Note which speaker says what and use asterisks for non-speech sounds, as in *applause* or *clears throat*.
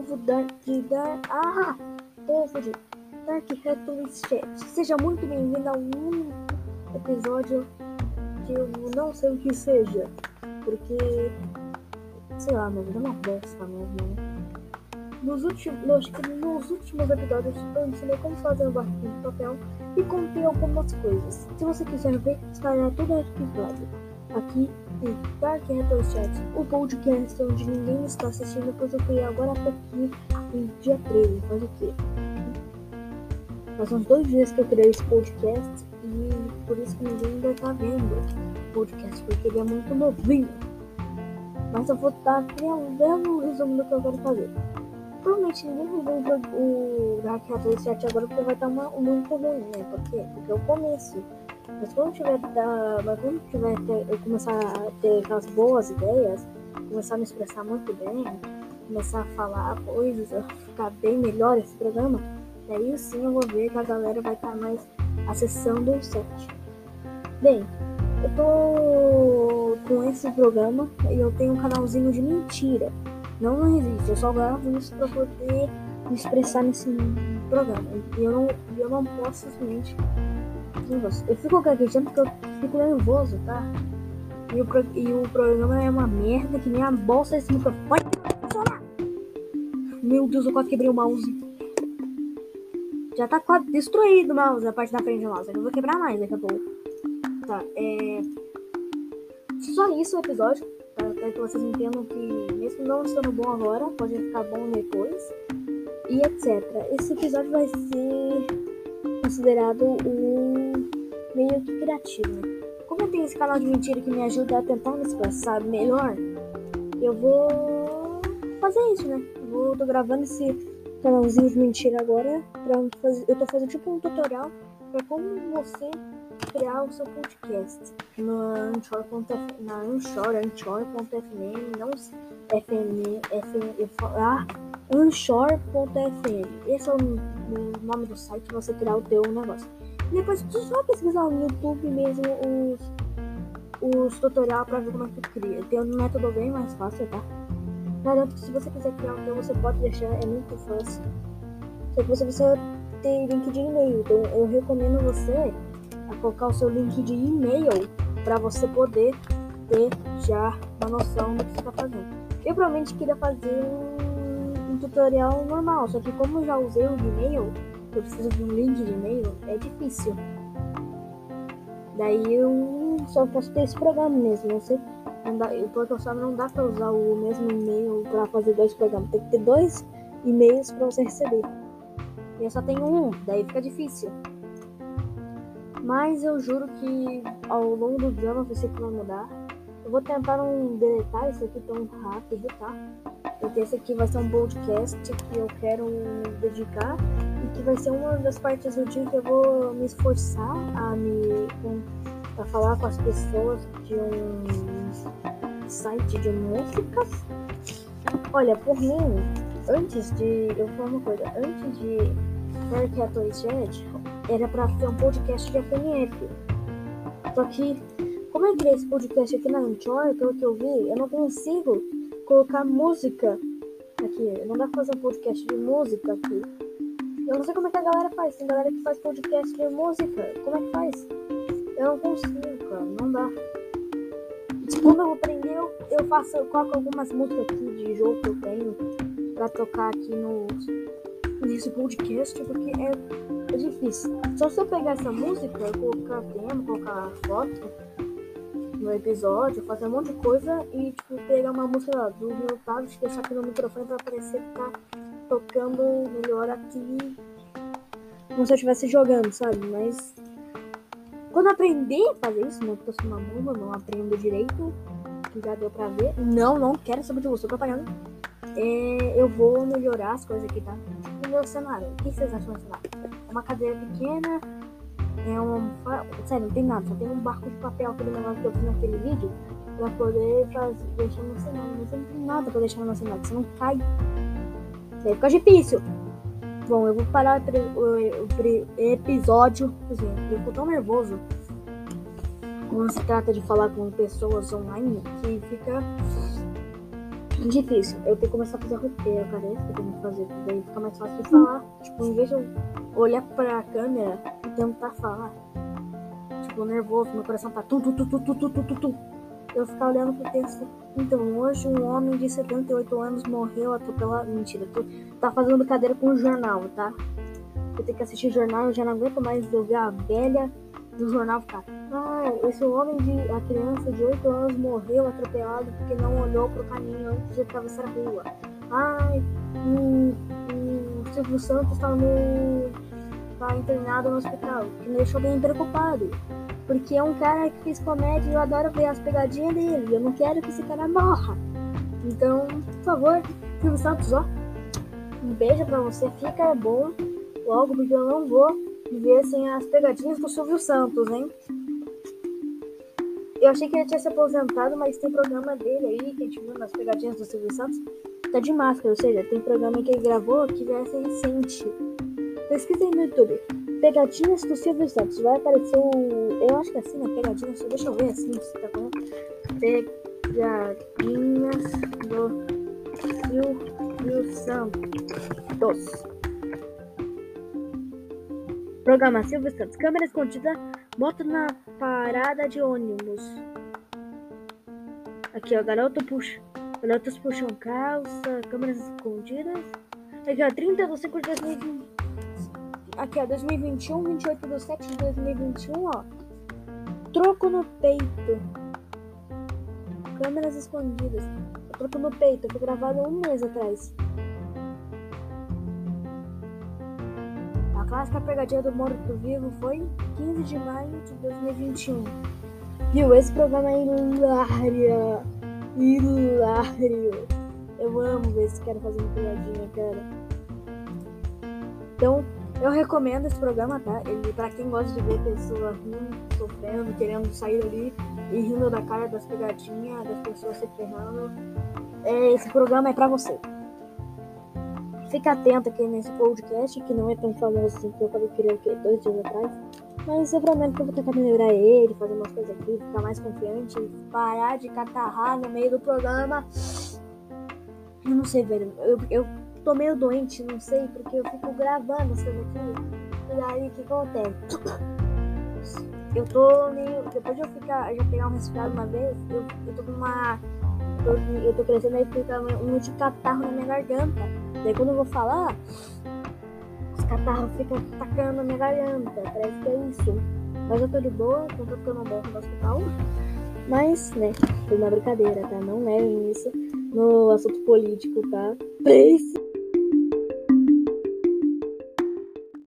Speaker 1: novo da, de Dark. Ah! De Dark Returns Chat. Seja muito bem-vindo a um episódio que eu não sei o que seja. Porque. Sei lá, vida é uma bosta mesmo? Nos últimos, nos últimos episódios eu ensinei como fazer um barquinho de papel e contei algumas coisas. Se você quiser ver, estará todo episódio aqui em Dark Retro Chat, o podcast onde ninguém está assistindo, pois eu criei agora há pouquinho, em dia 13, faz o quê? Faz uns dois dias que eu criei esse podcast e por isso que ninguém ainda está vendo o podcast, porque ele é muito novinho. Mas eu vou estar criando um resumo do que eu quero fazer. Provavelmente ninguém vai ver o Dark Hatch 7 agora porque vai estar uma, muito ruim, né? Por quê? Porque é o começo. Mas quando tiver, mas quando tiver eu começar a ter aquelas boas ideias, começar a me expressar muito bem, começar a falar coisas, ficar bem melhor esse programa, aí sim eu vou ver que a galera vai estar mais acessando o site. Bem, eu tô com esse programa e eu tenho um canalzinho de mentira. Não, não existe, eu só gravo isso pra poder me expressar nesse programa. E eu não, eu não posso simplesmente. Eu fico gaguejando porque eu fico nervoso, tá? E o, e o programa é uma merda que nem a bolsa desse microfone funcionar. Meu Deus, eu quase quebrei o mouse. Já tá quase destruído o mouse, a parte da frente do mouse. Eu vou quebrar mais daqui a pouco. Tá, é. Só isso o episódio. Tá? Que vocês entendam que mesmo não estando bom agora, pode ficar bom depois, e etc. Esse episódio vai ser considerado um meio que criativo. Como eu tenho esse canal de mentira que me ajuda a tentar me expressar melhor, eu vou fazer isso, né? Vou, tô gravando esse canalzinho de mentira agora. Pra fazer, eu tô fazendo tipo um tutorial para como você criar o seu podcast no Anchor.fm, na Anchor, Anchor.fm, não FM, FM, ah, Anchor.fm. Esse é o, o, nome do site para você criar o teu negócio. Depois tu só pesquisar no YouTube mesmo os, os tutorial para ver como é que tu cria. Tem um método bem mais fácil, tá? Garanto que se você quiser criar teu, você pode deixar, é muito fácil. Só que você precisa ter link de e-mail. Então eu recomendo você a colocar o seu link de e-mail para você poder ter já uma noção do que você está fazendo. Eu provavelmente queria fazer um, um, tutorial normal, só que como eu já usei o e-mail, eu preciso de um link de e-mail, é difícil. Daí eu só posso ter esse programa mesmo, não sei. Não dá, eu tô sabe, não dá para usar o mesmo e-mail para fazer dois programas. Tem que ter dois e-mails para você receber. E eu só tenho um, daí fica difícil. Mas eu juro que ao longo do drama você que vai mudar. Eu vou tentar não deletar isso aqui tão rápido, tá? Porque esse aqui vai ser um podcast que eu quero dedicar e que vai ser uma das partes do dia que eu vou me esforçar a me a falar com as pessoas de um site de músicas. Olha, por mim, antes de. Eu vou falar uma coisa, antes de Dark Atlas Jet, era para ser um podcast de FNF. Só que, como eu criei esse podcast aqui na Anchor, pelo que eu vi, eu não consigo colocar música aqui. Não dá pra fazer um podcast de música aqui. Eu não sei como é que a galera faz. Tem galera que faz podcast de música. Como é que faz? Eu não consigo, cara. Não dá. Quando eu aprender, eu, eu faço, eu coloco algumas músicas aqui de jogo que eu tenho pra tocar aqui no nesse podcast, porque é é difícil. Só se eu pegar essa música, colocar tema, colocar foto no episódio, fazer um monte de coisa e tipo, pegar uma música do meu tablet, deixar aqui no microfone pra parecer que tá tocando melhor aqui. Como se eu estivesse jogando, sabe? Mas quando aprender a fazer isso? Porque eu sou uma bomba, não aprendo direito, já deu pra ver. Não, não quero saber de você, propaganda. É, eu vou melhorar as coisas aqui, tá? O meu cenário. O que vocês acham do cenário? uma cadeira pequena, é um. Sério, não tem nada, só tem um barco de papel, aquele negócio que eu fiz naquele vídeo, pra poder fazer, deixar no cenário. Mas não tem nada pra deixar no cenário, você não cai. É, Vai ficar difícil. Bom, eu vou parar o, o, o episódio. Assim, eu fico tão nervoso quando se trata de falar com pessoas online que fica difícil. Eu tenho que começar a fazer roteiro, cara. É isso que eu tenho que fazer. aí fica mais fácil de falar. Tipo, em vez de eu olhar pra câmera e tentar falar. Tipo, nervoso, meu coração tá tu, tu, tu, tu, tu, tu, tu, tu. Eu ficar olhando pro texto. Então, hoje um homem de 78 anos morreu atropelado. Mentira, tu tá fazendo brincadeira com o jornal, tá? Eu tenho que assistir jornal, eu já não aguento mais ouvir a velha do jornal ficar. Ah, esse homem de. A criança de 8 anos morreu atropelado porque não olhou pro caminho antes de atravessar a rua. Ai, o, o Silvio Santos tá no. tá internado no hospital. Que me deixou bem preocupado. Porque é um cara que fez comédia e eu adoro ver as pegadinhas dele. Eu não quero que esse cara morra. Então, por favor, Silvio Santos, ó. Um beijo pra você, fica bom logo, porque eu não vou viver sem as pegadinhas do Silvio Santos, hein? Eu achei que ele tinha se aposentado, mas tem programa dele aí, que a gente viu nas pegadinhas do Silvio Santos, tá de máscara, ou seja, tem programa que ele gravou que vai ser recente. Pesquisa aí no YouTube. Pegadinhas do Silvio Santos. Vai aparecer o. Eu acho que é assim, né? Pegadinhas. Deixa eu ver assim se tá falando. Pegadinhas do Silvio Santos. Programa Silvio Santos. Câmera escondida. Moto na parada de ônibus. Aqui, ó. Garoto puxa. Garotos puxam calça. Câmeras escondidas. Aqui, ó. 30 de 5 de 2020. Aqui, ó. 2021. 28 de 7 de 2021, ó. Troco no peito. Câmeras escondidas. Troco no peito. Foi gravado um mês atrás. clássica pegadinha do morto-vivo foi 15 de maio de 2021. Viu? Esse programa é hilário. Hilário. Eu amo ver esse cara fazendo pegadinha, cara. Então, eu recomendo esse programa, tá? Ele, pra quem gosta de ver pessoas rindo, sofrendo, querendo sair ali e rindo da cara das pegadinhas, das pessoas se ferrando. É, esse programa é pra você. Fica atento aqui nesse podcast, que não é tão famoso assim, que eu acabei criando aqui dois dias atrás. Mas eu prometo que eu vou tentar melhorar ele, fazer umas coisas aqui, ficar mais confiante, parar de catarrar no meio do programa. Eu não sei, velho. Eu, eu tô meio doente, não sei, porque eu fico gravando coisas aqui. E aí, o que acontece? *clears throat* Eu tô meio. Depois de eu ficar, já pegar um resfriado uma vez, eu, eu tô com uma. Eu tô, eu tô crescendo aí fica um de catarro na minha garganta. Daí quando eu vou falar, os catarros ficam atacando na minha garganta. Parece que é isso. Mas eu tô de boa, contanto que eu não morro no hospital. Mas, né, foi uma brincadeira, tá? Não levem isso no assunto político, tá? Pense.